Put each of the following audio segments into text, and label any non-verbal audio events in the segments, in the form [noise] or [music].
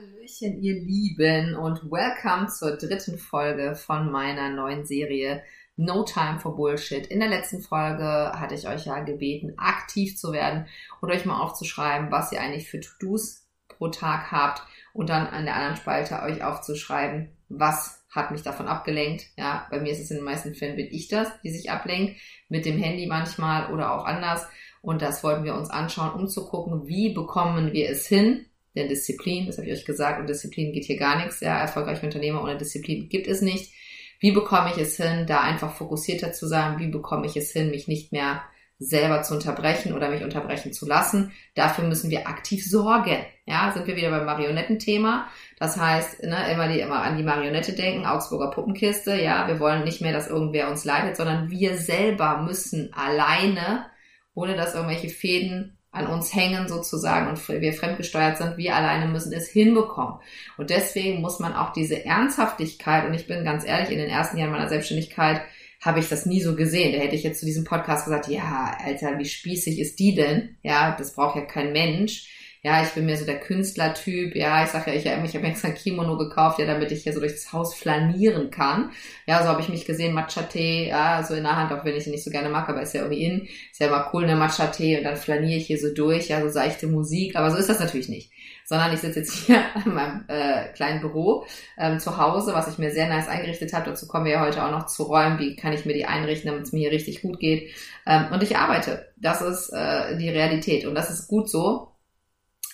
Hallöchen, ihr Lieben, und welcome zur dritten Folge von meiner neuen Serie No Time for Bullshit. In der letzten Folge hatte ich euch ja gebeten, aktiv zu werden und euch mal aufzuschreiben, was ihr eigentlich für To-Dos pro Tag habt und dann an der anderen Spalte euch aufzuschreiben, was hat mich davon abgelenkt. Ja, bei mir ist es in den meisten Fällen bin ich das, die sich ablenkt, mit dem Handy manchmal oder auch anders. Und das wollten wir uns anschauen, um zu gucken, wie bekommen wir es hin, denn Disziplin, das habe ich euch gesagt, und Disziplin geht hier gar nichts. Ja, erfolgreiche Unternehmer ohne Disziplin gibt es nicht. Wie bekomme ich es hin, da einfach fokussierter zu sein? Wie bekomme ich es hin, mich nicht mehr selber zu unterbrechen oder mich unterbrechen zu lassen? Dafür müssen wir aktiv sorgen. Ja, sind wir wieder beim Marionettenthema. Das heißt, ne, immer, die, immer an die Marionette denken, Augsburger Puppenkiste. Ja, wir wollen nicht mehr, dass irgendwer uns leitet, sondern wir selber müssen alleine, ohne dass irgendwelche Fäden an uns hängen sozusagen und wir fremdgesteuert sind, wir alleine müssen es hinbekommen. Und deswegen muss man auch diese Ernsthaftigkeit, und ich bin ganz ehrlich, in den ersten Jahren meiner Selbstständigkeit habe ich das nie so gesehen. Da hätte ich jetzt zu diesem Podcast gesagt, ja, Alter, wie spießig ist die denn? Ja, das braucht ja kein Mensch ja, ich bin mehr so der Künstlertyp, ja, ich sag ja, ich, ich habe extra ein Kimono gekauft, ja, damit ich hier so durchs Haus flanieren kann. Ja, so habe ich mich gesehen, Matcha-Tee, ja, so in der Hand, auch wenn ich ihn nicht so gerne mag, aber ist ja irgendwie in, ist ja immer cool, ne Matcha-Tee und dann flaniere ich hier so durch, ja, so seichte Musik, aber so ist das natürlich nicht. Sondern ich sitze jetzt hier [laughs] in meinem äh, kleinen Büro ähm, zu Hause, was ich mir sehr nice eingerichtet habe. Dazu kommen wir ja heute auch noch zu räumen. Wie kann ich mir die einrichten, damit es mir hier richtig gut geht? Ähm, und ich arbeite. Das ist äh, die Realität. Und das ist gut so,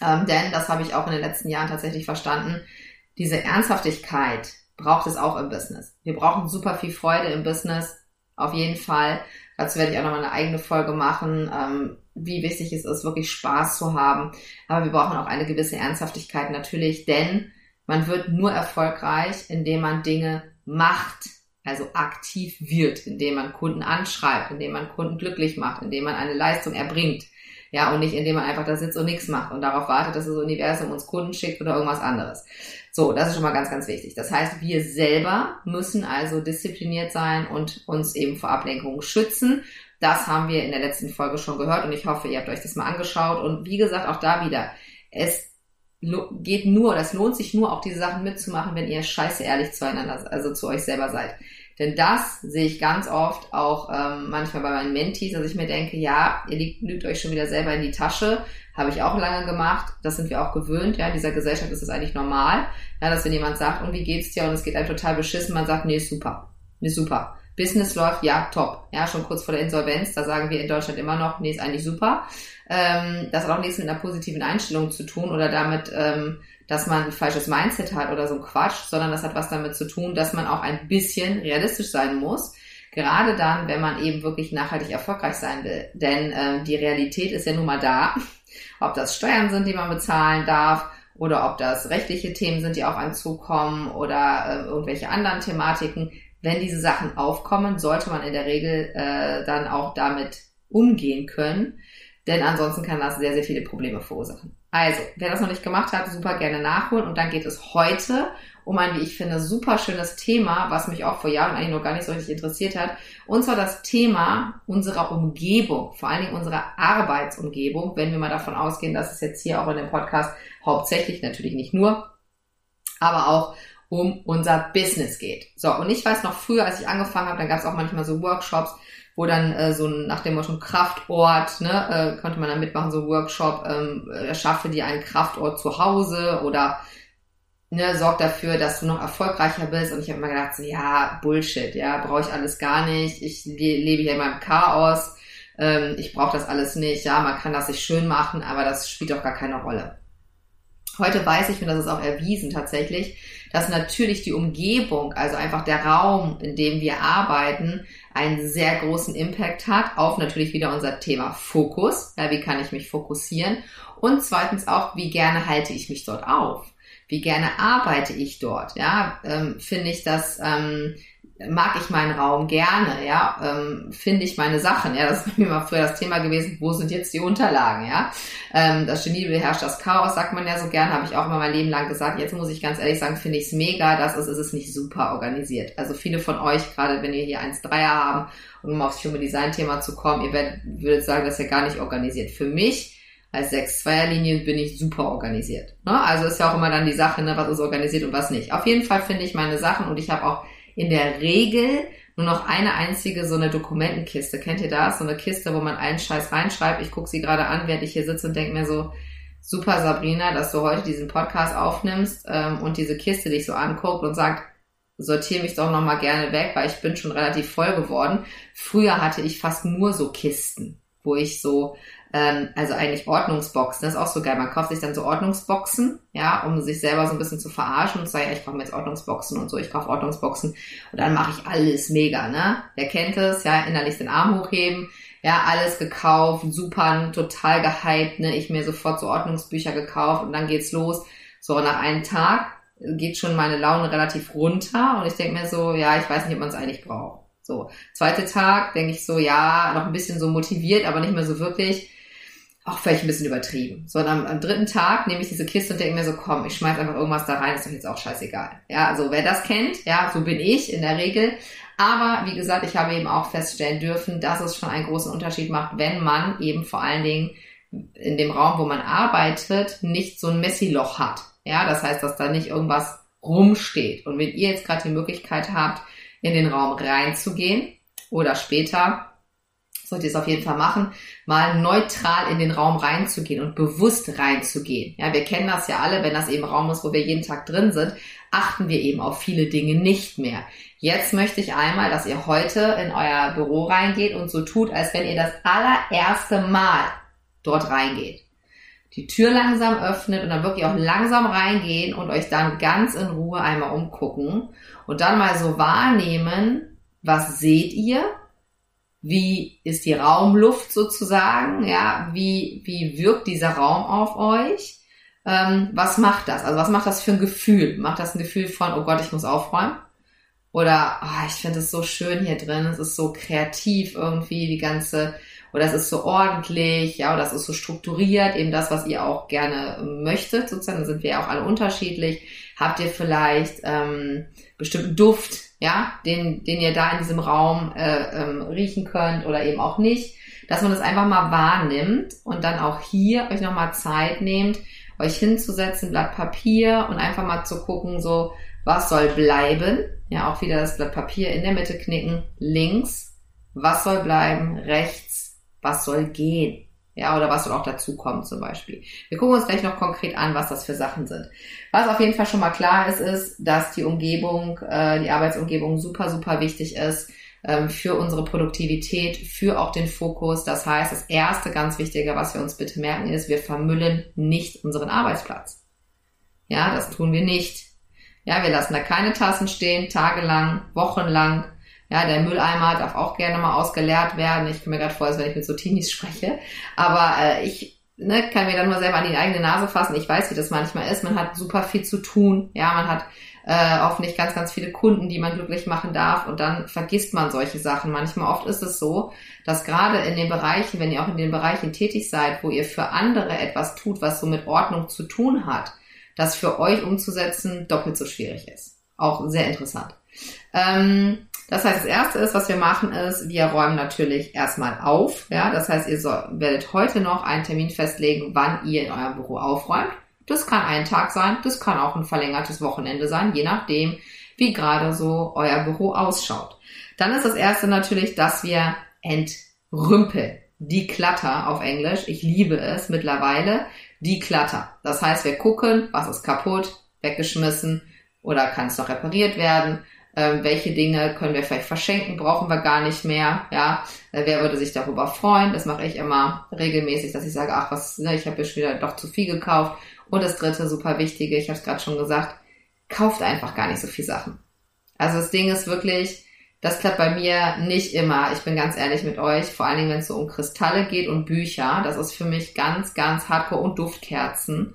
ähm, denn, das habe ich auch in den letzten Jahren tatsächlich verstanden, diese Ernsthaftigkeit braucht es auch im Business. Wir brauchen super viel Freude im Business, auf jeden Fall. Dazu werde ich auch nochmal eine eigene Folge machen, ähm, wie wichtig es ist, wirklich Spaß zu haben. Aber wir brauchen auch eine gewisse Ernsthaftigkeit natürlich, denn man wird nur erfolgreich, indem man Dinge macht, also aktiv wird, indem man Kunden anschreibt, indem man Kunden glücklich macht, indem man eine Leistung erbringt. Ja, und nicht indem man einfach da sitzt und nichts macht und darauf wartet, dass das Universum uns Kunden schickt oder irgendwas anderes. So, das ist schon mal ganz, ganz wichtig. Das heißt, wir selber müssen also diszipliniert sein und uns eben vor Ablenkungen schützen. Das haben wir in der letzten Folge schon gehört und ich hoffe, ihr habt euch das mal angeschaut. Und wie gesagt, auch da wieder, es geht nur, das lohnt sich nur, auch diese Sachen mitzumachen, wenn ihr scheiße ehrlich zueinander, also zu euch selber seid. Denn das sehe ich ganz oft auch ähm, manchmal bei meinen Mentees, dass ich mir denke, ja, ihr lügt, lügt euch schon wieder selber in die Tasche. Habe ich auch lange gemacht. Das sind wir auch gewöhnt. Ja, in dieser Gesellschaft ist das eigentlich normal. Ja, dass wenn jemand sagt, und wie geht's dir? Und es geht einem total beschissen, man sagt, nee, super. Nee, super. Business läuft, ja, top. Ja, schon kurz vor der Insolvenz, da sagen wir in Deutschland immer noch, nee, ist eigentlich super. Ähm, das hat auch nichts mit einer positiven Einstellung zu tun oder damit, ähm, dass man ein falsches Mindset hat oder so ein Quatsch, sondern das hat was damit zu tun, dass man auch ein bisschen realistisch sein muss. Gerade dann, wenn man eben wirklich nachhaltig erfolgreich sein will. Denn äh, die Realität ist ja nun mal da. [laughs] Ob das Steuern sind, die man bezahlen darf, oder ob das rechtliche Themen sind, die auf einen zukommen, oder äh, irgendwelche anderen Thematiken. Wenn diese Sachen aufkommen, sollte man in der Regel äh, dann auch damit umgehen können. Denn ansonsten kann das sehr, sehr viele Probleme verursachen. Also, wer das noch nicht gemacht hat, super gerne nachholen. Und dann geht es heute um ein, wie ich finde, super schönes Thema, was mich auch vor Jahren eigentlich noch gar nicht so richtig interessiert hat. Und zwar das Thema unserer Umgebung, vor allen Dingen unserer Arbeitsumgebung, wenn wir mal davon ausgehen, dass es jetzt hier auch in dem Podcast hauptsächlich, natürlich nicht nur, aber auch um unser Business geht. So, und ich weiß noch früher, als ich angefangen habe, dann gab es auch manchmal so Workshops, wo dann äh, so nach dem Motto Kraftort, ne, äh, konnte man dann mitmachen, so Workshop, ähm, erschaffe dir einen Kraftort zu Hause oder ne, sorg dafür, dass du noch erfolgreicher bist. Und ich habe immer gedacht, so, ja, Bullshit, ja, brauche ich alles gar nicht. Ich le lebe hier in meinem Chaos. Ähm, ich brauche das alles nicht. Ja, man kann das sich schön machen, aber das spielt doch gar keine Rolle. Heute weiß ich, und das ist auch erwiesen tatsächlich, dass natürlich die Umgebung, also einfach der Raum, in dem wir arbeiten, einen sehr großen Impact hat auf natürlich wieder unser Thema Fokus. Ja, wie kann ich mich fokussieren? Und zweitens auch, wie gerne halte ich mich dort auf? Wie gerne arbeite ich dort? Ja, ähm, finde ich das ähm, mag ich meinen Raum gerne, ja, ähm, finde ich meine Sachen, ja, das ist mir mal früher das Thema gewesen, wo sind jetzt die Unterlagen, ja, ähm, das Genie beherrscht das Chaos, sagt man ja so gern, habe ich auch immer mein Leben lang gesagt, jetzt muss ich ganz ehrlich sagen, finde ich es mega, das ist, ist es nicht super organisiert, also viele von euch, gerade wenn ihr hier 1-3er haben, um aufs Human Design Thema zu kommen, ihr werdet, würdet sagen, das ist ja gar nicht organisiert, für mich als 6-2er-Linie bin ich super organisiert. Ne? Also ist ja auch immer dann die Sache, ne, was ist organisiert und was nicht. Auf jeden Fall finde ich meine Sachen und ich habe auch in der Regel nur noch eine einzige so eine Dokumentenkiste. Kennt ihr das? So eine Kiste, wo man einen Scheiß reinschreibt. Ich gucke sie gerade an, während ich hier sitze und denke mir so, super Sabrina, dass du heute diesen Podcast aufnimmst ähm, und diese Kiste dich so anguckt und sagt, sortiere mich doch nochmal gerne weg, weil ich bin schon relativ voll geworden. Früher hatte ich fast nur so Kisten, wo ich so ähm, also eigentlich Ordnungsboxen. Das ist auch so geil. Man kauft sich dann so Ordnungsboxen, ja, um sich selber so ein bisschen zu verarschen und zu sagen, ja, ich kaufe mir jetzt Ordnungsboxen und so, ich kaufe Ordnungsboxen und dann mache ich alles mega, ne? Wer kennt es? Ja, innerlich den Arm hochheben, ja, alles gekauft, super, total gehypt, ne? Ich mir sofort so Ordnungsbücher gekauft und dann geht's los. So, nach einem Tag geht schon meine Laune relativ runter und ich denke mir so, ja, ich weiß nicht, ob man es eigentlich braucht. So, zweiter Tag denke ich so, ja, noch ein bisschen so motiviert, aber nicht mehr so wirklich auch vielleicht ein bisschen übertrieben. So, und am, am dritten Tag nehme ich diese Kiste und denke mir so, komm, ich schmeiß einfach irgendwas da rein, ist doch jetzt auch scheißegal. Ja, also wer das kennt, ja, so bin ich in der Regel. Aber wie gesagt, ich habe eben auch feststellen dürfen, dass es schon einen großen Unterschied macht, wenn man eben vor allen Dingen in dem Raum, wo man arbeitet, nicht so ein Messi-Loch hat. Ja, das heißt, dass da nicht irgendwas rumsteht. Und wenn ihr jetzt gerade die Möglichkeit habt, in den Raum reinzugehen oder später sollt ihr es auf jeden Fall machen, mal neutral in den Raum reinzugehen und bewusst reinzugehen. Ja, wir kennen das ja alle, wenn das eben Raum ist, wo wir jeden Tag drin sind, achten wir eben auf viele Dinge nicht mehr. Jetzt möchte ich einmal, dass ihr heute in euer Büro reingeht und so tut, als wenn ihr das allererste Mal dort reingeht. Die Tür langsam öffnet und dann wirklich auch langsam reingehen und euch dann ganz in Ruhe einmal umgucken und dann mal so wahrnehmen, was seht ihr wie ist die Raumluft sozusagen, ja, wie, wie wirkt dieser Raum auf euch, ähm, was macht das, also was macht das für ein Gefühl, macht das ein Gefühl von, oh Gott, ich muss aufräumen, oder oh, ich finde es so schön hier drin, es ist so kreativ irgendwie, die ganze, oder es ist so ordentlich, ja, oder es ist so strukturiert, eben das, was ihr auch gerne möchtet, sozusagen, da sind wir ja auch alle unterschiedlich. Habt ihr vielleicht ähm, bestimmten Duft, ja, den, den ihr da in diesem Raum äh, ähm, riechen könnt oder eben auch nicht, dass man das einfach mal wahrnimmt und dann auch hier euch nochmal Zeit nehmt, euch hinzusetzen, Blatt Papier und einfach mal zu gucken, so, was soll bleiben? Ja, auch wieder das Blatt Papier in der Mitte knicken, links, was soll bleiben, rechts, was soll gehen? Ja, oder was soll auch dazu kommen zum Beispiel. Wir gucken uns gleich noch konkret an, was das für Sachen sind. Was auf jeden Fall schon mal klar ist, ist, dass die Umgebung, äh, die Arbeitsumgebung super, super wichtig ist ähm, für unsere Produktivität, für auch den Fokus. Das heißt, das erste ganz Wichtige, was wir uns bitte merken, ist, wir vermüllen nicht unseren Arbeitsplatz. Ja, das tun wir nicht. Ja, wir lassen da keine Tassen stehen, tagelang, wochenlang. Ja, der Mülleimer darf auch gerne mal ausgeleert werden. Ich komme mir gerade vor, als wenn ich mit so Teenies spreche. Aber äh, ich ne, kann mir dann nur selber an die eigene Nase fassen. Ich weiß, wie das manchmal ist. Man hat super viel zu tun. Ja, man hat äh, hoffentlich ganz, ganz viele Kunden, die man glücklich machen darf. Und dann vergisst man solche Sachen. Manchmal oft ist es so, dass gerade in den Bereichen, wenn ihr auch in den Bereichen tätig seid, wo ihr für andere etwas tut, was so mit Ordnung zu tun hat, das für euch umzusetzen doppelt so schwierig ist. Auch sehr interessant. Ähm, das heißt, das erste ist, was wir machen, ist, wir räumen natürlich erstmal auf. Ja, das heißt, ihr so, werdet heute noch einen Termin festlegen, wann ihr in eurem Büro aufräumt. Das kann ein Tag sein, das kann auch ein verlängertes Wochenende sein, je nachdem, wie gerade so euer Büro ausschaut. Dann ist das erste natürlich, dass wir entrümpeln. Die Klatter auf Englisch. Ich liebe es mittlerweile. Die Klatter. Das heißt, wir gucken, was ist kaputt, weggeschmissen oder kann es noch repariert werden ähm, welche Dinge können wir vielleicht verschenken, brauchen wir gar nicht mehr, ja, äh, wer würde sich darüber freuen, das mache ich immer regelmäßig, dass ich sage, ach was, ne, ich habe jetzt wieder doch zu viel gekauft und das dritte, super wichtige, ich habe es gerade schon gesagt, kauft einfach gar nicht so viel Sachen. Also das Ding ist wirklich, das klappt bei mir nicht immer. Ich bin ganz ehrlich mit euch, vor allen Dingen, wenn es so um Kristalle geht und Bücher. Das ist für mich ganz, ganz hardcore und Duftkerzen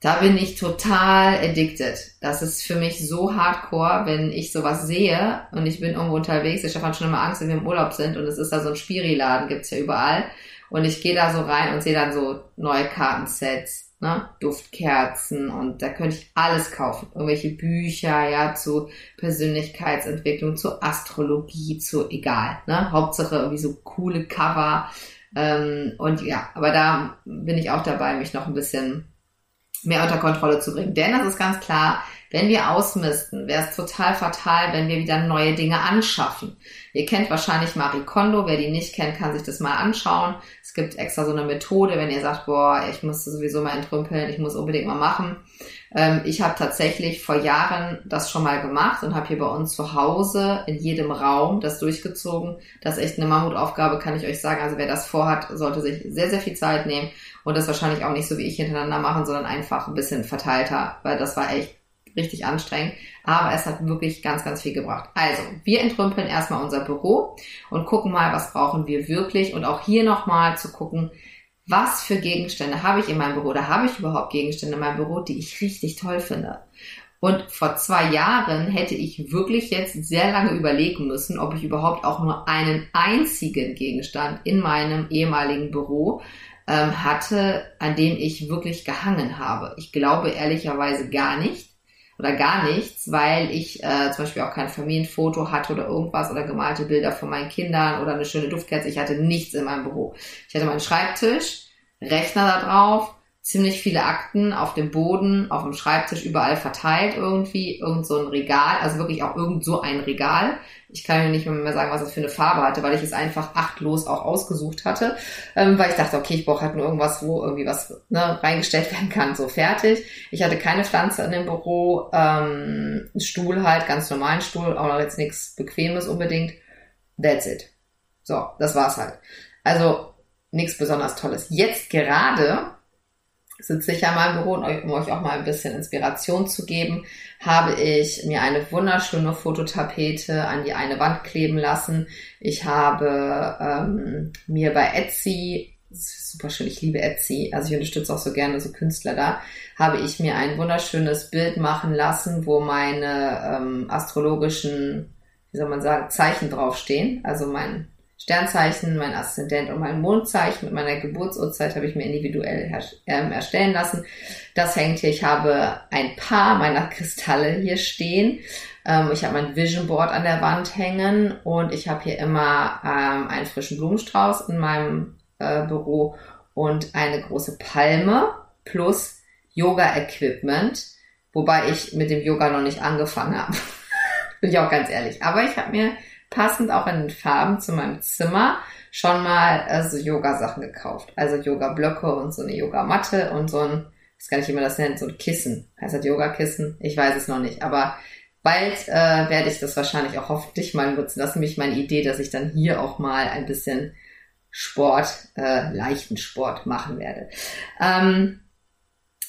da bin ich total addicted. Das ist für mich so hardcore, wenn ich sowas sehe und ich bin irgendwo unterwegs. Ich habe schon immer Angst, wenn wir im Urlaub sind und es ist da so ein Spiri-Laden, gibt's ja überall. Und ich gehe da so rein und sehe dann so neue Kartensets, ne? Duftkerzen und da könnte ich alles kaufen. Irgendwelche Bücher, ja, zu Persönlichkeitsentwicklung, zu Astrologie, zu egal, ne? Hauptsache irgendwie so coole Cover. Ähm, und ja, aber da bin ich auch dabei, mich noch ein bisschen mehr unter Kontrolle zu bringen. Denn das ist ganz klar, wenn wir ausmisten, wäre es total fatal, wenn wir wieder neue Dinge anschaffen. Ihr kennt wahrscheinlich Marie Kondo. Wer die nicht kennt, kann sich das mal anschauen. Es gibt extra so eine Methode, wenn ihr sagt, boah, ich muss sowieso mal entrümpeln, ich muss unbedingt mal machen. Ähm, ich habe tatsächlich vor Jahren das schon mal gemacht und habe hier bei uns zu Hause in jedem Raum das durchgezogen. Das ist echt eine Mammutaufgabe, kann ich euch sagen. Also wer das vorhat, sollte sich sehr, sehr viel Zeit nehmen und das wahrscheinlich auch nicht so wie ich hintereinander machen, sondern einfach ein bisschen verteilter, weil das war echt richtig anstrengend. Aber es hat wirklich ganz, ganz viel gebracht. Also, wir entrümpeln erstmal unser Büro und gucken mal, was brauchen wir wirklich. Und auch hier nochmal zu gucken, was für Gegenstände habe ich in meinem Büro? Oder habe ich überhaupt Gegenstände in meinem Büro, die ich richtig toll finde? Und vor zwei Jahren hätte ich wirklich jetzt sehr lange überlegen müssen, ob ich überhaupt auch nur einen einzigen Gegenstand in meinem ehemaligen Büro ähm, hatte, an dem ich wirklich gehangen habe. Ich glaube ehrlicherweise gar nicht oder gar nichts, weil ich äh, zum Beispiel auch kein Familienfoto hatte oder irgendwas oder gemalte Bilder von meinen Kindern oder eine schöne Duftkerze. Ich hatte nichts in meinem Büro. Ich hatte meinen Schreibtisch, Rechner da drauf, ziemlich viele Akten auf dem Boden, auf dem Schreibtisch überall verteilt irgendwie, irgend so ein Regal, also wirklich auch irgend so ein Regal. Ich kann mir nicht mehr sagen, was das für eine Farbe hatte, weil ich es einfach achtlos auch ausgesucht hatte, ähm, weil ich dachte, okay, ich brauche halt nur irgendwas, wo irgendwie was ne, reingestellt werden kann, so fertig. Ich hatte keine Pflanze in dem Büro, ähm, Stuhl halt, ganz normalen Stuhl, auch noch jetzt nichts Bequemes unbedingt. That's it. So, das war's halt. Also nichts besonders Tolles. Jetzt gerade sitze ich ja mal im Büro und um euch auch mal ein bisschen Inspiration zu geben, habe ich mir eine wunderschöne Fototapete an die eine Wand kleben lassen. Ich habe ähm, mir bei Etsy, super schön, ich liebe Etsy, also ich unterstütze auch so gerne so Künstler da, habe ich mir ein wunderschönes Bild machen lassen, wo meine ähm, astrologischen, wie soll man sagen, Zeichen draufstehen. Also mein Sternzeichen, mein Aszendent und mein Mondzeichen mit meiner Geburtsurzeit habe ich mir individuell ähm, erstellen lassen. Das hängt hier. Ich habe ein paar meiner Kristalle hier stehen. Ähm, ich habe mein Vision Board an der Wand hängen und ich habe hier immer ähm, einen frischen Blumenstrauß in meinem äh, Büro und eine große Palme plus Yoga-Equipment, wobei ich mit dem Yoga noch nicht angefangen habe. [laughs] Bin ich auch ganz ehrlich. Aber ich habe mir passend auch in den Farben zu meinem Zimmer schon mal äh, so Yoga-Sachen gekauft. Also Yoga-Blöcke und so eine Yoga-Matte und so ein, ich gar nicht, wie man das nennt, so ein Kissen. Heißt das Yoga-Kissen? Ich weiß es noch nicht. Aber bald äh, werde ich das wahrscheinlich auch hoffentlich mal nutzen. Das ist nämlich meine Idee, dass ich dann hier auch mal ein bisschen Sport, äh, leichten Sport machen werde. Ähm,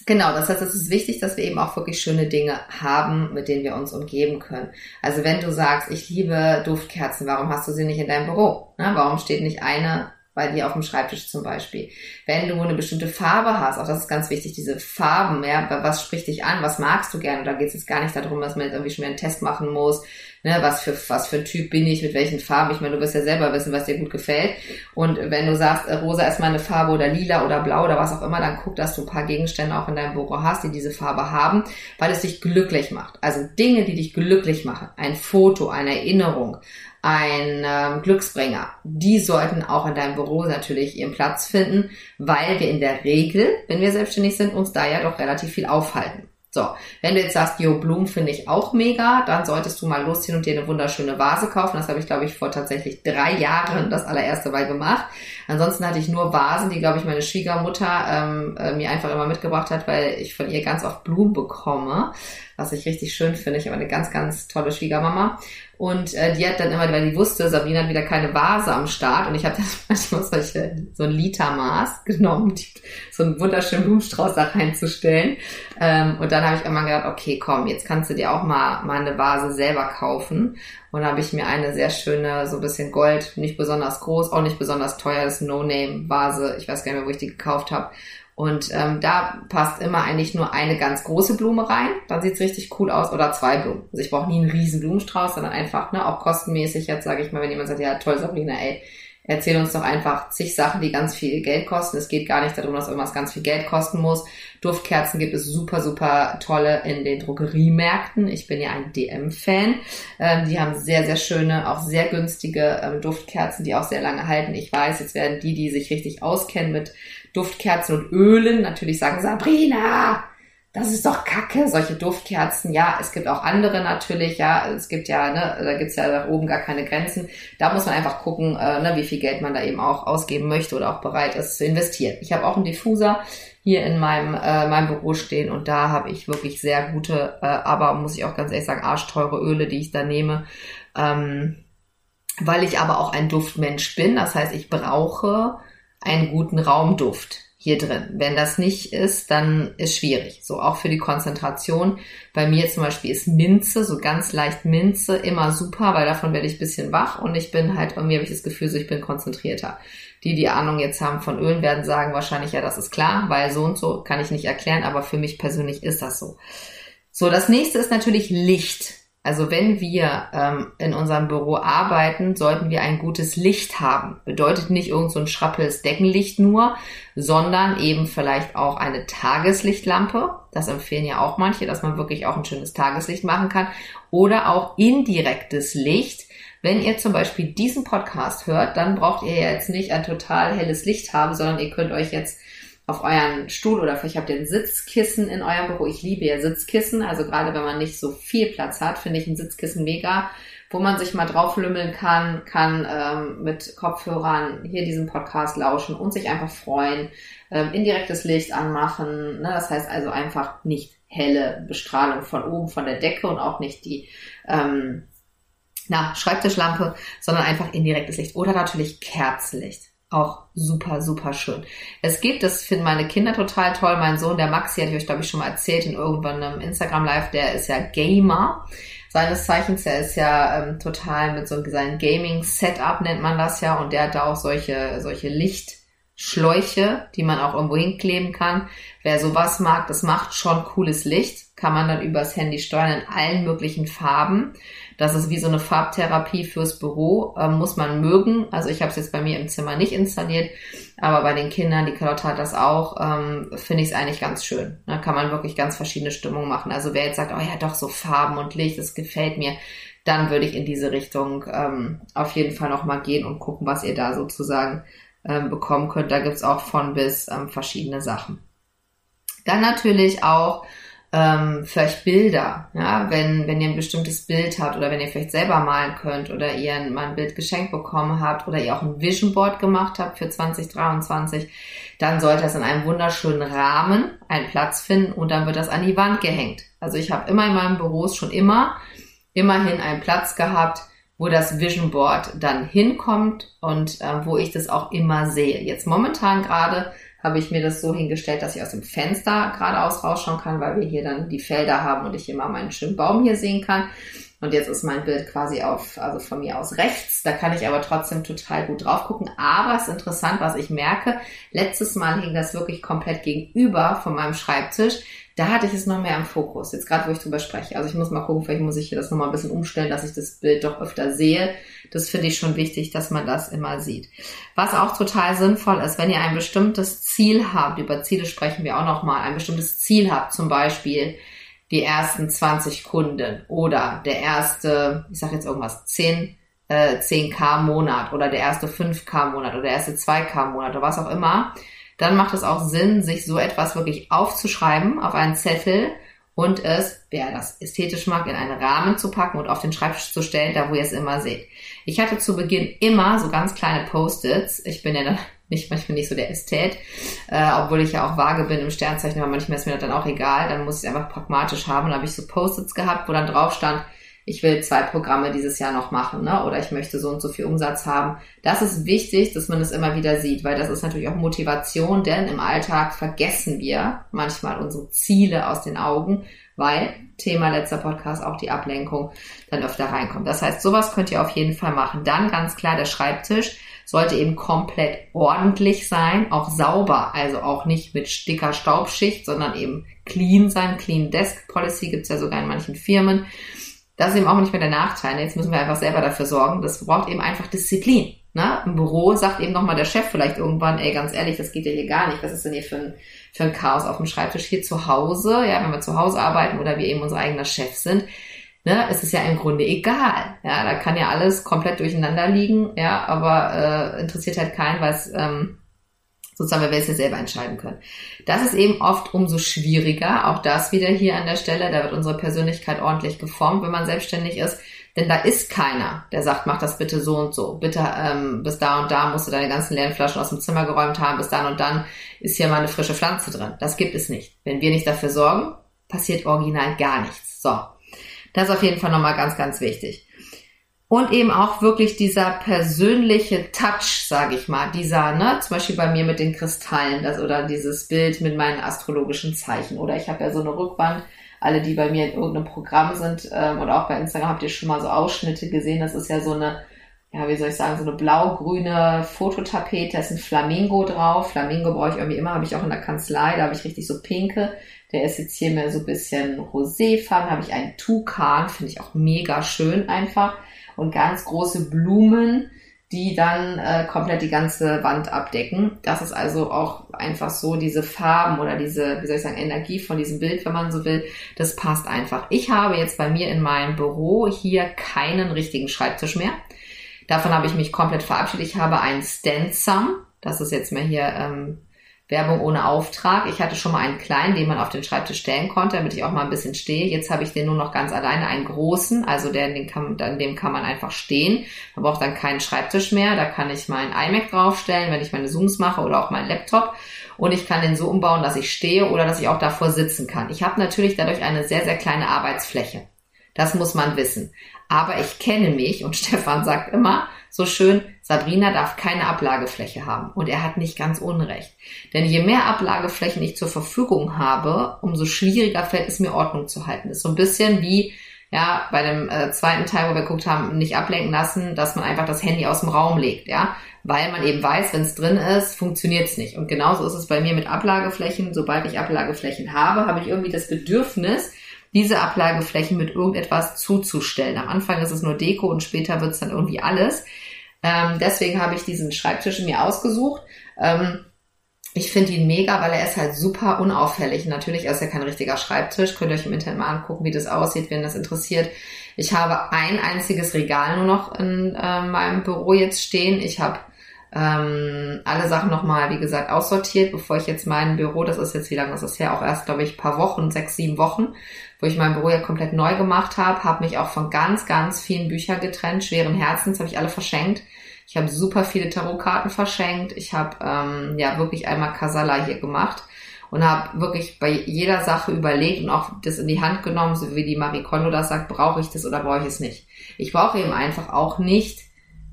Genau, das heißt, es ist wichtig, dass wir eben auch wirklich schöne Dinge haben, mit denen wir uns umgeben können. Also wenn du sagst, ich liebe Duftkerzen, warum hast du sie nicht in deinem Büro? Na, warum steht nicht eine bei dir auf dem Schreibtisch zum Beispiel. Wenn du eine bestimmte Farbe hast, auch das ist ganz wichtig, diese Farben, ja, was spricht dich an, was magst du gerne? Da geht es jetzt gar nicht darum, dass man jetzt irgendwie schon einen Test machen muss, ne, was für was für ein Typ bin ich, mit welchen Farben. Ich meine, du wirst ja selber wissen, was dir gut gefällt. Und wenn du sagst, äh, rosa ist meine Farbe oder lila oder blau oder was auch immer, dann guck, dass du ein paar Gegenstände auch in deinem Büro hast, die diese Farbe haben, weil es dich glücklich macht. Also Dinge, die dich glücklich machen. Ein Foto, eine Erinnerung, ein ähm, Glücksbringer. Die sollten auch in deinem Büro natürlich ihren Platz finden, weil wir in der Regel, wenn wir selbstständig sind, uns da ja doch relativ viel aufhalten. So, wenn du jetzt sagst, Jo, Blumen finde ich auch mega, dann solltest du mal losziehen und dir eine wunderschöne Vase kaufen. Das habe ich, glaube ich, vor tatsächlich drei Jahren das allererste Mal gemacht. Ansonsten hatte ich nur Vasen, die, glaube ich, meine Schwiegermutter ähm, äh, mir einfach immer mitgebracht hat, weil ich von ihr ganz oft Blumen bekomme, was ich richtig schön finde. Ich habe eine ganz, ganz tolle Schwiegermama. Und äh, die hat dann immer, weil die wusste, Sabine hat wieder keine Vase am Start und ich habe dann [laughs] manchmal solche, so ein Litermaß genommen, die, so einen wunderschönen Blumenstrauß da reinzustellen. Ähm, und dann habe ich irgendwann gedacht, okay, komm, jetzt kannst du dir auch mal, mal eine Vase selber kaufen. Und da habe ich mir eine sehr schöne, so ein bisschen Gold, nicht besonders groß, auch nicht besonders teuer, das No-Name-Vase, ich weiß gar nicht mehr, wo ich die gekauft habe. Und ähm, da passt immer eigentlich nur eine ganz große Blume rein. Dann sieht's richtig cool aus. Oder zwei Blumen. Also ich brauche nie einen riesen Blumenstrauß, sondern einfach, ne, auch kostenmäßig jetzt sage ich mal, wenn jemand sagt, ja toll Sabrina, ey, erzähl uns doch einfach zig Sachen, die ganz viel Geld kosten. Es geht gar nicht darum, dass irgendwas ganz viel Geld kosten muss. Duftkerzen gibt es super, super tolle in den Drogeriemärkten. Ich bin ja ein DM-Fan. Ähm, die haben sehr, sehr schöne, auch sehr günstige ähm, Duftkerzen, die auch sehr lange halten. Ich weiß, jetzt werden die, die sich richtig auskennen mit Duftkerzen und Ölen, natürlich sagen, Sabrina, das ist doch Kacke, solche Duftkerzen. Ja, es gibt auch andere natürlich, ja, es gibt ja, ne, da gibt's ja da oben gar keine Grenzen. Da muss man einfach gucken, äh, ne, wie viel Geld man da eben auch ausgeben möchte oder auch bereit ist zu investieren. Ich habe auch einen Diffuser hier in meinem, äh, meinem Büro stehen und da habe ich wirklich sehr gute, äh, aber muss ich auch ganz ehrlich sagen, arschteure Öle, die ich da nehme. Ähm, weil ich aber auch ein Duftmensch bin. Das heißt, ich brauche einen guten Raumduft hier drin. Wenn das nicht ist, dann ist schwierig. So auch für die Konzentration. Bei mir zum Beispiel ist Minze, so ganz leicht Minze, immer super, weil davon werde ich ein bisschen wach und ich bin halt, irgendwie habe ich das Gefühl, so ich bin konzentrierter. Die, die Ahnung jetzt haben von Ölen, werden sagen wahrscheinlich, ja, das ist klar, weil so und so kann ich nicht erklären, aber für mich persönlich ist das so. So, das nächste ist natürlich Licht. Also wenn wir ähm, in unserem Büro arbeiten, sollten wir ein gutes Licht haben. Bedeutet nicht irgend so ein schrappes Deckenlicht nur, sondern eben vielleicht auch eine Tageslichtlampe. Das empfehlen ja auch manche, dass man wirklich auch ein schönes Tageslicht machen kann. Oder auch indirektes Licht. Wenn ihr zum Beispiel diesen Podcast hört, dann braucht ihr jetzt nicht ein total helles Licht haben, sondern ihr könnt euch jetzt auf euren Stuhl oder vielleicht habt ihr ein Sitzkissen in eurem Büro. Ich liebe ja Sitzkissen, also gerade wenn man nicht so viel Platz hat, finde ich ein Sitzkissen mega, wo man sich mal drauf lümmeln kann, kann ähm, mit Kopfhörern hier diesen Podcast lauschen und sich einfach freuen, ähm, indirektes Licht anmachen. Ne? Das heißt also einfach nicht helle Bestrahlung von oben von der Decke und auch nicht die ähm, na, Schreibtischlampe, sondern einfach indirektes Licht oder natürlich Kerzenlicht auch super, super schön. Es gibt, das finden meine Kinder total toll. Mein Sohn, der Maxi, hatte ich euch, glaube ich, schon mal erzählt in irgendwann einem Instagram-Live, der ist ja Gamer. Seines Zeichens, er ist ja ähm, total mit so einem Gaming-Setup, nennt man das ja, und der hat da auch solche, solche Lichtschläuche, die man auch irgendwo hinkleben kann. Wer sowas mag, das macht schon cooles Licht, kann man dann übers Handy steuern in allen möglichen Farben. Das ist wie so eine Farbtherapie fürs Büro, ähm, muss man mögen. Also ich habe es jetzt bei mir im Zimmer nicht installiert, aber bei den Kindern, die Carlotte hat das auch, ähm, finde ich es eigentlich ganz schön. Da kann man wirklich ganz verschiedene Stimmungen machen. Also wer jetzt sagt, oh ja, doch so Farben und Licht, das gefällt mir, dann würde ich in diese Richtung ähm, auf jeden Fall nochmal gehen und gucken, was ihr da sozusagen ähm, bekommen könnt. Da gibt's auch von bis ähm, verschiedene Sachen. Dann natürlich auch ähm, vielleicht Bilder, ja, wenn, wenn ihr ein bestimmtes Bild habt oder wenn ihr vielleicht selber malen könnt oder ihr mal ein Bild geschenkt bekommen habt oder ihr auch ein Vision Board gemacht habt für 2023, dann sollte das in einem wunderschönen Rahmen einen Platz finden und dann wird das an die Wand gehängt. Also ich habe immer in meinem Büro schon immer, immerhin einen Platz gehabt, wo das Vision Board dann hinkommt und äh, wo ich das auch immer sehe. Jetzt momentan gerade habe ich mir das so hingestellt, dass ich aus dem Fenster geradeaus rausschauen kann, weil wir hier dann die Felder haben und ich immer meinen schönen Baum hier sehen kann. Und jetzt ist mein Bild quasi auf, also von mir aus rechts. Da kann ich aber trotzdem total gut drauf gucken. Aber es ist interessant, was ich merke. Letztes Mal hing das wirklich komplett gegenüber von meinem Schreibtisch. Da hatte ich es noch mehr im Fokus. Jetzt gerade, wo ich drüber spreche. Also ich muss mal gucken, vielleicht muss ich hier das nochmal ein bisschen umstellen, dass ich das Bild doch öfter sehe. Das finde ich schon wichtig, dass man das immer sieht. Was auch total sinnvoll ist, wenn ihr ein bestimmtes Ziel habt, über Ziele sprechen wir auch nochmal, ein bestimmtes Ziel habt, zum Beispiel die ersten 20 Kunden oder der erste, ich sage jetzt irgendwas, 10, äh, 10k Monat oder der erste 5k Monat oder der erste 2k Monat oder was auch immer, dann macht es auch Sinn, sich so etwas wirklich aufzuschreiben auf einen Zettel und es, wer das ästhetisch mag, in einen Rahmen zu packen und auf den Schreibtisch zu stellen, da wo ihr es immer seht. Ich hatte zu Beginn immer so ganz kleine Post-its. Ich bin ja [laughs] nicht, manchmal nicht so der Ästhet, äh, obwohl ich ja auch vage bin im Sternzeichen, aber manchmal ist mir das dann auch egal. Dann muss ich es einfach pragmatisch haben. Und dann habe ich so Post-its gehabt, wo dann drauf stand, ich will zwei Programme dieses Jahr noch machen, ne? oder ich möchte so und so viel Umsatz haben. Das ist wichtig, dass man es immer wieder sieht, weil das ist natürlich auch Motivation, denn im Alltag vergessen wir manchmal unsere Ziele aus den Augen, weil Thema letzter Podcast, auch die Ablenkung dann öfter reinkommt. Das heißt, sowas könnt ihr auf jeden Fall machen. Dann ganz klar der Schreibtisch sollte eben komplett ordentlich sein, auch sauber, also auch nicht mit dicker Staubschicht, sondern eben clean sein. Clean Desk Policy gibt's ja sogar in manchen Firmen. Das ist eben auch nicht mehr der Nachteil. Jetzt müssen wir einfach selber dafür sorgen. Das braucht eben einfach Disziplin. Ne? Im Büro sagt eben nochmal der Chef vielleicht irgendwann, ey, ganz ehrlich, das geht ja hier gar nicht. Was ist denn hier für ein, für ein Chaos auf dem Schreibtisch? Hier zu Hause, ja, wenn wir zu Hause arbeiten oder wir eben unser eigener Chef sind, ne, es ja im Grunde egal. Ja, da kann ja alles komplett durcheinander liegen, ja, aber äh, interessiert halt keinen, weil es ähm, sozusagen, weil wir es ja selber entscheiden können. Das ist eben oft umso schwieriger, auch das wieder hier an der Stelle, da wird unsere Persönlichkeit ordentlich geformt, wenn man selbstständig ist, denn da ist keiner, der sagt, mach das bitte so und so, bitte ähm, bis da und da musst du deine ganzen leeren Flaschen aus dem Zimmer geräumt haben, bis dann und dann ist hier mal eine frische Pflanze drin. Das gibt es nicht. Wenn wir nicht dafür sorgen, passiert original gar nichts. So, das ist auf jeden Fall nochmal ganz, ganz wichtig. Und eben auch wirklich dieser persönliche Touch, sage ich mal, dieser, ne, zum Beispiel bei mir mit den Kristallen, das oder dieses Bild mit meinen astrologischen Zeichen. Oder ich habe ja so eine Rückwand, alle, die bei mir in irgendeinem Programm sind ähm, oder auch bei Instagram habt ihr schon mal so Ausschnitte gesehen. Das ist ja so eine, ja, wie soll ich sagen, so eine blau-grüne Fototapete, da ist ein Flamingo drauf. Flamingo brauche ich irgendwie immer, habe ich auch in der Kanzlei, da habe ich richtig so pinke. Der ist jetzt hier mehr so ein bisschen roséfarben. Habe ich einen Tukan, finde ich auch mega schön einfach. Und ganz große Blumen, die dann äh, komplett die ganze Wand abdecken. Das ist also auch einfach so diese Farben oder diese, wie soll ich sagen, Energie von diesem Bild, wenn man so will. Das passt einfach. Ich habe jetzt bei mir in meinem Büro hier keinen richtigen Schreibtisch mehr. Davon habe ich mich komplett verabschiedet. Ich habe einen Stand-Sum. Das ist jetzt mehr hier ähm, Werbung ohne Auftrag. Ich hatte schon mal einen kleinen, den man auf den Schreibtisch stellen konnte, damit ich auch mal ein bisschen stehe. Jetzt habe ich den nur noch ganz alleine, einen großen, also der, den kann, an dem kann man einfach stehen. Man braucht dann keinen Schreibtisch mehr. Da kann ich mein iMac draufstellen, wenn ich meine Zooms mache oder auch meinen Laptop. Und ich kann den so umbauen, dass ich stehe oder dass ich auch davor sitzen kann. Ich habe natürlich dadurch eine sehr, sehr kleine Arbeitsfläche. Das muss man wissen. Aber ich kenne mich und [laughs] Stefan sagt immer so schön, Sabrina darf keine Ablagefläche haben. Und er hat nicht ganz unrecht. Denn je mehr Ablageflächen ich zur Verfügung habe, umso schwieriger fällt es mir Ordnung zu halten. Das ist so ein bisschen wie, ja, bei dem äh, zweiten Teil, wo wir geguckt haben, nicht ablenken lassen, dass man einfach das Handy aus dem Raum legt, ja. Weil man eben weiß, wenn es drin ist, funktioniert es nicht. Und genauso ist es bei mir mit Ablageflächen. Sobald ich Ablageflächen habe, habe ich irgendwie das Bedürfnis, diese Ablageflächen mit irgendetwas zuzustellen. Am Anfang ist es nur Deko und später wird es dann irgendwie alles. Ähm, deswegen habe ich diesen Schreibtisch mir ausgesucht. Ähm, ich finde ihn mega, weil er ist halt super unauffällig. Natürlich ist er kein richtiger Schreibtisch. Könnt ihr euch im Internet mal angucken, wie das aussieht, wenn das interessiert. Ich habe ein einziges Regal nur noch in äh, meinem Büro jetzt stehen. Ich habe ähm, alle Sachen nochmal, wie gesagt, aussortiert, bevor ich jetzt mein Büro, das ist jetzt, wie lange ist das her? Auch erst, glaube ich, paar Wochen, sechs, sieben Wochen, wo ich mein Büro ja komplett neu gemacht habe, habe mich auch von ganz, ganz vielen Büchern getrennt, schweren Herzens, habe ich alle verschenkt. Ich habe super viele Tarotkarten verschenkt. Ich habe ähm, ja wirklich einmal Kasala hier gemacht und habe wirklich bei jeder Sache überlegt und auch das in die Hand genommen, so wie die Marie Kondo das sagt, brauche ich das oder brauche ich es nicht. Ich brauche eben einfach auch nicht,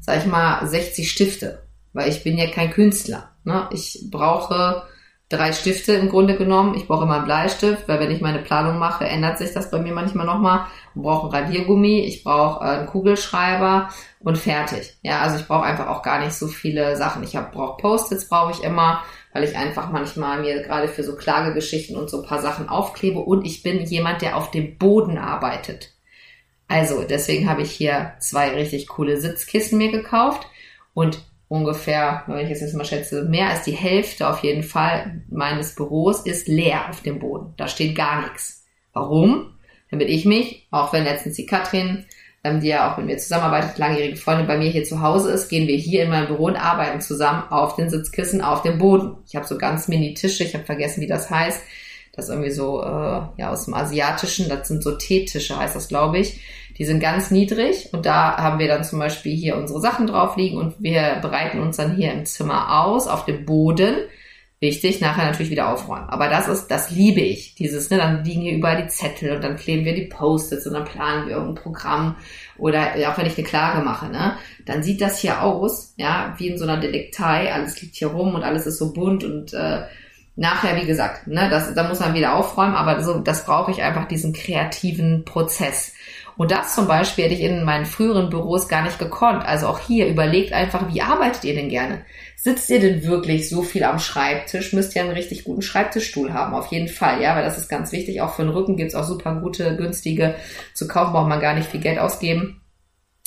sag ich mal, 60 Stifte, weil ich bin ja kein Künstler. Ne? Ich brauche drei Stifte im Grunde genommen. Ich brauche immer einen Bleistift, weil wenn ich meine Planung mache, ändert sich das bei mir manchmal nochmal. Ich brauche einen Radiergummi, ich brauche äh, einen Kugelschreiber und fertig. Ja, also ich brauche einfach auch gar nicht so viele Sachen. Ich brauche Post-its brauche ich immer, weil ich einfach manchmal mir gerade für so Klagegeschichten und so ein paar Sachen aufklebe und ich bin jemand, der auf dem Boden arbeitet. Also deswegen habe ich hier zwei richtig coole Sitzkissen mir gekauft und ungefähr, wenn ich es jetzt mal schätze, mehr als die Hälfte auf jeden Fall meines Büros ist leer auf dem Boden. Da steht gar nichts. Warum? Damit ich mich, auch wenn letztens die Katrin, ähm, die ja auch mit mir zusammenarbeitet, langjährige Freundin bei mir hier zu Hause ist, gehen wir hier in meinem Büro und arbeiten zusammen auf den Sitzkissen, auf dem Boden. Ich habe so ganz mini Tische, ich habe vergessen, wie das heißt. Das ist irgendwie so äh, ja aus dem Asiatischen, das sind so Teetische, heißt das, glaube ich die sind ganz niedrig und da haben wir dann zum Beispiel hier unsere Sachen drauf liegen und wir bereiten uns dann hier im Zimmer aus, auf dem Boden. Wichtig, nachher natürlich wieder aufräumen. Aber das ist, das liebe ich. Dieses, ne, dann liegen hier überall die Zettel und dann kleben wir die Post-its und dann planen wir irgendein Programm oder auch wenn ich eine Klage mache, ne, dann sieht das hier aus, ja, wie in so einer Delektei. Alles liegt hier rum und alles ist so bunt und äh, nachher, wie gesagt, ne, das, da muss man wieder aufräumen, aber so, das brauche ich einfach, diesen kreativen Prozess. Und das zum Beispiel hätte ich in meinen früheren Büros gar nicht gekonnt. Also auch hier überlegt einfach, wie arbeitet ihr denn gerne? Sitzt ihr denn wirklich so viel am Schreibtisch? Müsst ihr einen richtig guten Schreibtischstuhl haben, auf jeden Fall, ja, weil das ist ganz wichtig. Auch für den Rücken gibt's auch super gute, günstige zu kaufen, braucht man gar nicht viel Geld ausgeben.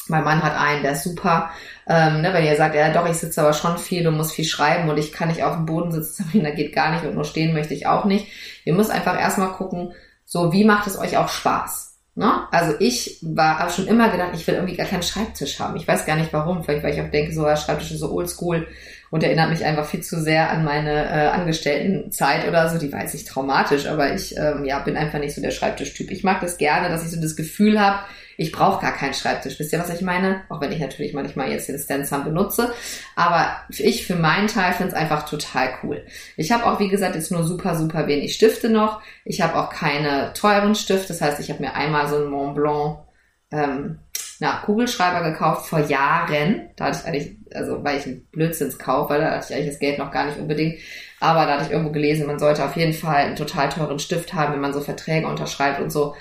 Mein Mann hat einen, der ist super. Ähm, ne, wenn ihr sagt, ja doch, ich sitze aber schon viel und muss viel schreiben und ich kann nicht auf dem Boden sitzen, [laughs] da geht gar nicht und nur stehen möchte ich auch nicht. Ihr müsst einfach erstmal gucken, so wie macht es euch auch Spaß? Ne? Also ich war habe schon immer gedacht, ich will irgendwie gar keinen Schreibtisch haben. Ich weiß gar nicht warum. Vielleicht weil ich auch denke, so der Schreibtisch ist so oldschool und erinnert mich einfach viel zu sehr an meine äh, Angestelltenzeit oder so. Die war jetzt nicht traumatisch, aber ich ähm, ja, bin einfach nicht so der Schreibtischtyp. Ich mag das gerne, dass ich so das Gefühl habe, ich brauche gar keinen Schreibtisch. Wisst ihr, was ich meine? Auch wenn ich natürlich manchmal jetzt den Stanzam benutze. Aber ich für meinen Teil finde es einfach total cool. Ich habe auch, wie gesagt, jetzt nur super, super wenig Stifte noch. Ich habe auch keine teuren Stifte. Das heißt, ich habe mir einmal so einen Mont Blanc ähm, na, Kugelschreiber gekauft vor Jahren. Da hatte ich eigentlich, also weil ich einen Blödsinnskauf, weil da hatte ich eigentlich das Geld noch gar nicht unbedingt. Aber da hatte ich irgendwo gelesen, man sollte auf jeden Fall einen total teuren Stift haben, wenn man so Verträge unterschreibt und so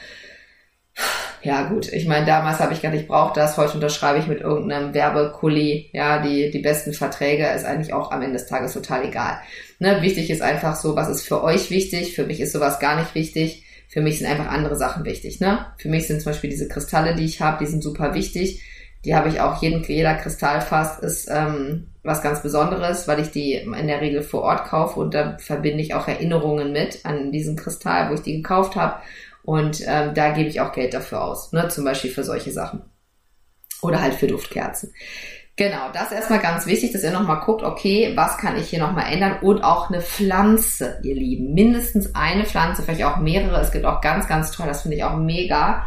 ja gut, ich meine, damals habe ich gar nicht braucht das, heute unterschreibe ich mit irgendeinem Werbekulli, ja, die, die besten Verträge, ist eigentlich auch am Ende des Tages total egal. Ne, wichtig ist einfach so, was ist für euch wichtig, für mich ist sowas gar nicht wichtig, für mich sind einfach andere Sachen wichtig, ne? Für mich sind zum Beispiel diese Kristalle, die ich habe, die sind super wichtig. Die habe ich auch jeden, jeder Kristallfass ist ähm, was ganz Besonderes, weil ich die in der Regel vor Ort kaufe und da verbinde ich auch Erinnerungen mit an diesen Kristall, wo ich die gekauft habe und ähm, da gebe ich auch Geld dafür aus, ne? zum Beispiel für solche Sachen. Oder halt für Duftkerzen. Genau, das ist erstmal ganz wichtig, dass ihr nochmal guckt, okay, was kann ich hier nochmal ändern? Und auch eine Pflanze, ihr Lieben. Mindestens eine Pflanze, vielleicht auch mehrere. Es gibt auch ganz, ganz toll, das finde ich auch mega.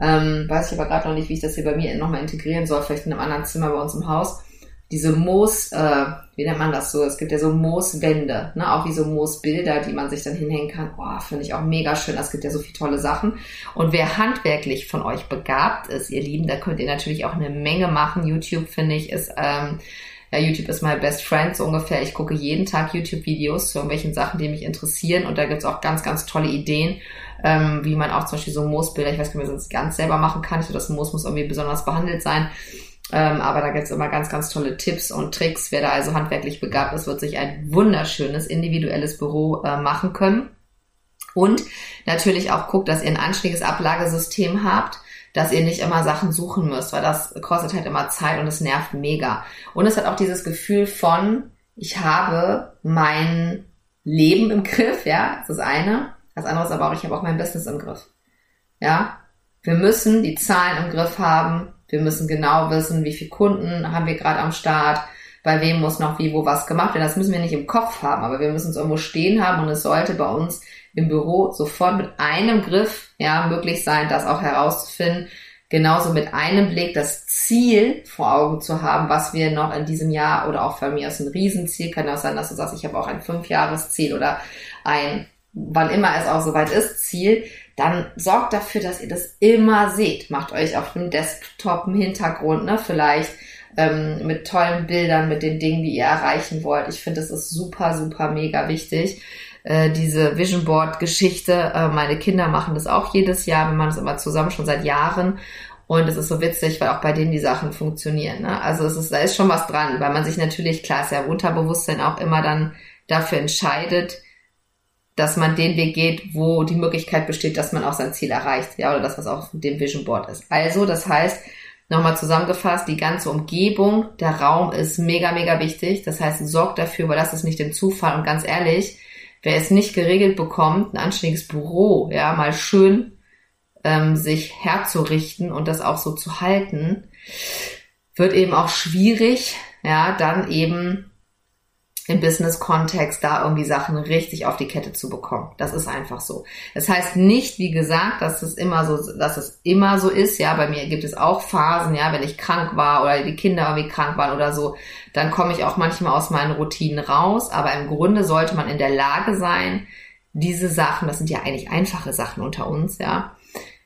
Ähm, weiß ich aber gerade noch nicht, wie ich das hier bei mir nochmal integrieren soll, vielleicht in einem anderen Zimmer bei uns im Haus diese Moos, äh, wie nennt man das so? Es gibt ja so Mooswände, ne? auch wie so Moosbilder, die man sich dann hinhängen kann. Oh, finde ich auch mega schön. Es gibt ja so viele tolle Sachen. Und wer handwerklich von euch begabt ist, ihr Lieben, da könnt ihr natürlich auch eine Menge machen. YouTube, finde ich, ist, ähm, ja, YouTube ist my best friend, so ungefähr. Ich gucke jeden Tag YouTube-Videos zu irgendwelchen Sachen, die mich interessieren. Und da gibt's auch ganz, ganz tolle Ideen, ähm, wie man auch zum Beispiel so Moosbilder, ich weiß nicht, ob man das ganz selber machen kann. Ich finde, das Moos muss irgendwie besonders behandelt sein ähm, aber da gibt's immer ganz, ganz tolle Tipps und Tricks. Wer da also handwerklich begabt ist, wird sich ein wunderschönes individuelles Büro äh, machen können. Und natürlich auch guckt, dass ihr ein anständiges Ablagesystem habt, dass ihr nicht immer Sachen suchen müsst, weil das kostet halt immer Zeit und es nervt mega. Und es hat auch dieses Gefühl von, ich habe mein Leben im Griff, ja, das ist eine. Das andere ist aber auch, ich habe auch mein Business im Griff. Ja, wir müssen die Zahlen im Griff haben, wir müssen genau wissen, wie viele Kunden haben wir gerade am Start, bei wem muss noch wie, wo was gemacht werden. Das müssen wir nicht im Kopf haben, aber wir müssen es irgendwo stehen haben und es sollte bei uns im Büro sofort mit einem Griff ja möglich sein, das auch herauszufinden. Genauso mit einem Blick das Ziel vor Augen zu haben, was wir noch in diesem Jahr oder auch bei mir aus ein Riesenziel kann auch sein, dass du sagst, ich habe auch ein Fünfjahresziel oder ein wann immer es auch soweit ist, Ziel, dann sorgt dafür, dass ihr das immer seht. Macht euch auf dem Desktop einen Hintergrund, ne, vielleicht ähm, mit tollen Bildern, mit den Dingen, die ihr erreichen wollt. Ich finde, das ist super, super mega wichtig. Äh, diese Vision Board Geschichte, äh, meine Kinder machen das auch jedes Jahr. Wir machen das immer zusammen schon seit Jahren. Und es ist so witzig, weil auch bei denen die Sachen funktionieren. Ne? Also es ist, da ist schon was dran, weil man sich natürlich, klar ist ja Unterbewusstsein auch immer dann dafür entscheidet, dass man den Weg geht, wo die Möglichkeit besteht, dass man auch sein Ziel erreicht, ja, oder das, was auch auf dem Vision Board ist. Also, das heißt, nochmal zusammengefasst, die ganze Umgebung, der Raum ist mega, mega wichtig. Das heißt, sorgt dafür, überlasst es nicht dem Zufall und ganz ehrlich, wer es nicht geregelt bekommt, ein anständiges Büro, ja, mal schön ähm, sich herzurichten und das auch so zu halten, wird eben auch schwierig, ja, dann eben im Business-Kontext da irgendwie Sachen richtig auf die Kette zu bekommen. Das ist einfach so. Das heißt nicht, wie gesagt, dass es immer so, dass es immer so ist. Ja, bei mir gibt es auch Phasen, ja, wenn ich krank war oder die Kinder irgendwie krank waren oder so, dann komme ich auch manchmal aus meinen Routinen raus. Aber im Grunde sollte man in der Lage sein, diese Sachen, das sind ja eigentlich einfache Sachen unter uns, ja,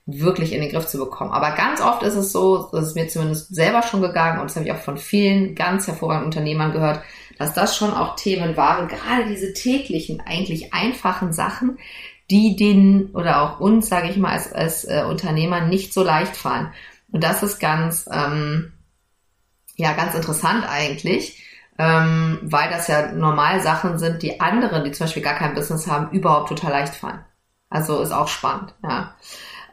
wirklich in den Griff zu bekommen. Aber ganz oft ist es so, das ist mir zumindest selber schon gegangen und das habe ich auch von vielen ganz hervorragenden Unternehmern gehört, dass das schon auch Themen waren, gerade diese täglichen, eigentlich einfachen Sachen, die den oder auch uns, sage ich mal, als, als äh, Unternehmer nicht so leicht fallen. Und das ist ganz, ähm, ja, ganz interessant eigentlich, ähm, weil das ja normal Sachen sind, die anderen, die zum Beispiel gar kein Business haben, überhaupt total leicht fallen. Also ist auch spannend, ja.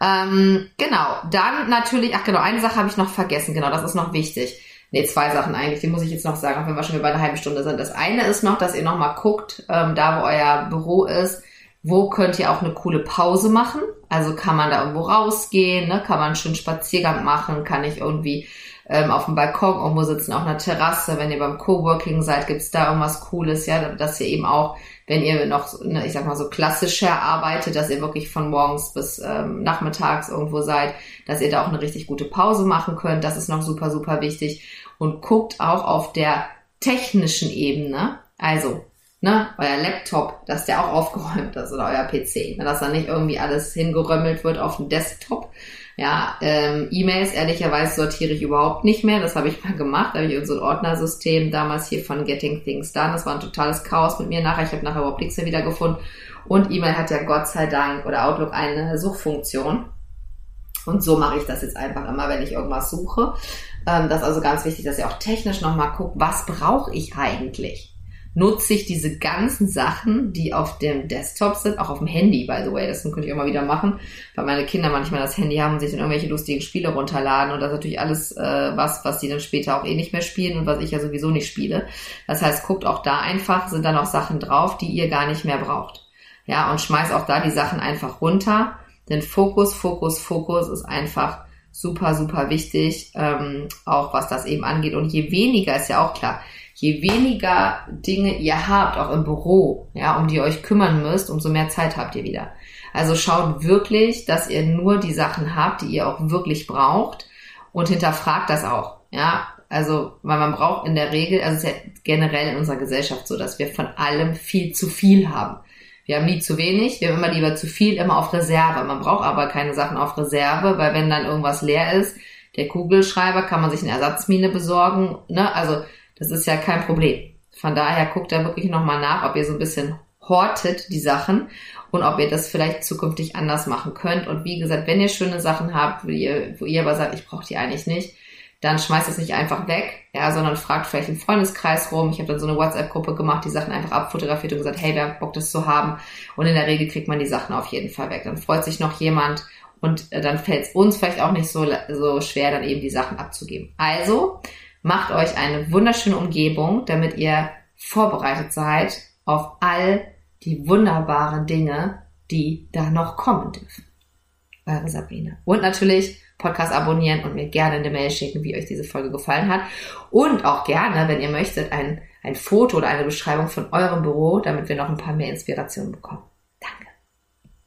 Ähm, genau, dann natürlich, ach genau, eine Sache habe ich noch vergessen, genau, das ist noch wichtig. Nee, zwei Sachen eigentlich, die muss ich jetzt noch sagen, auch wenn wir schon über eine halbe Stunde sind. Das eine ist noch, dass ihr nochmal guckt, ähm, da wo euer Büro ist, wo könnt ihr auch eine coole Pause machen? Also kann man da irgendwo rausgehen, ne? kann man einen schönen Spaziergang machen, kann ich irgendwie ähm, auf dem Balkon irgendwo sitzen, auf einer Terrasse. Wenn ihr beim Coworking seid, gibt's da irgendwas Cooles, ja, dass ihr eben auch, wenn ihr noch, ne, ich sag mal so klassischer arbeitet, dass ihr wirklich von morgens bis ähm, nachmittags irgendwo seid, dass ihr da auch eine richtig gute Pause machen könnt. Das ist noch super, super wichtig. Und guckt auch auf der technischen Ebene. Also, ne, euer Laptop, dass der auch aufgeräumt ist oder euer PC, ne, dass da nicht irgendwie alles hingerömmelt wird auf dem Desktop. Ja, ähm, E-Mails ehrlicherweise sortiere ich überhaupt nicht mehr. Das habe ich mal gemacht. Da habe ich unser Ordnersystem damals hier von Getting Things Done. Das war ein totales Chaos mit mir nachher. Ich habe nachher überhaupt nichts mehr wiedergefunden. Und E-Mail hat ja Gott sei Dank oder Outlook eine Suchfunktion. Und so mache ich das jetzt einfach immer, wenn ich irgendwas suche. Ähm, das ist also ganz wichtig, dass ihr auch technisch nochmal guckt, was brauche ich eigentlich? nutze ich diese ganzen Sachen, die auf dem Desktop sind, auch auf dem Handy, by the way. Das könnte ich mal wieder machen, weil meine Kinder manchmal das Handy haben und sich dann irgendwelche lustigen Spiele runterladen. Und das ist natürlich alles äh, was, was die dann später auch eh nicht mehr spielen und was ich ja sowieso nicht spiele. Das heißt, guckt auch da einfach, sind dann auch Sachen drauf, die ihr gar nicht mehr braucht. Ja, und schmeißt auch da die Sachen einfach runter. Denn Fokus, Fokus, Fokus ist einfach super, super wichtig, ähm, auch was das eben angeht. Und je weniger ist ja auch klar, je weniger Dinge ihr habt, auch im Büro, ja, um die ihr euch kümmern müsst, umso mehr Zeit habt ihr wieder. Also schaut wirklich, dass ihr nur die Sachen habt, die ihr auch wirklich braucht und hinterfragt das auch, ja. Also, weil man braucht in der Regel, also es ist ja generell in unserer Gesellschaft so, dass wir von allem viel zu viel haben. Wir haben nie zu wenig, wir haben immer lieber zu viel, immer auf Reserve. Man braucht aber keine Sachen auf Reserve, weil wenn dann irgendwas leer ist, der Kugelschreiber kann man sich eine Ersatzmine besorgen, ne? Also, das ist ja kein Problem. Von daher guckt da wirklich nochmal nach, ob ihr so ein bisschen hortet die Sachen und ob ihr das vielleicht zukünftig anders machen könnt. Und wie gesagt, wenn ihr schöne Sachen habt, wo ihr, wo ihr aber sagt, ich brauche die eigentlich nicht, dann schmeißt es nicht einfach weg, ja, sondern fragt vielleicht im Freundeskreis rum. Ich habe dann so eine WhatsApp-Gruppe gemacht, die Sachen einfach abfotografiert und gesagt, hey, wer hat Bock, das zu haben? Und in der Regel kriegt man die Sachen auf jeden Fall weg. Dann freut sich noch jemand und äh, dann fällt es uns vielleicht auch nicht so, so schwer, dann eben die Sachen abzugeben. Also, Macht euch eine wunderschöne Umgebung, damit ihr vorbereitet seid auf all die wunderbaren Dinge, die da noch kommen dürfen. Eure Sabrina. Und natürlich Podcast abonnieren und mir gerne eine Mail schicken, wie euch diese Folge gefallen hat. Und auch gerne, wenn ihr möchtet, ein, ein Foto oder eine Beschreibung von eurem Büro, damit wir noch ein paar mehr Inspirationen bekommen. Danke.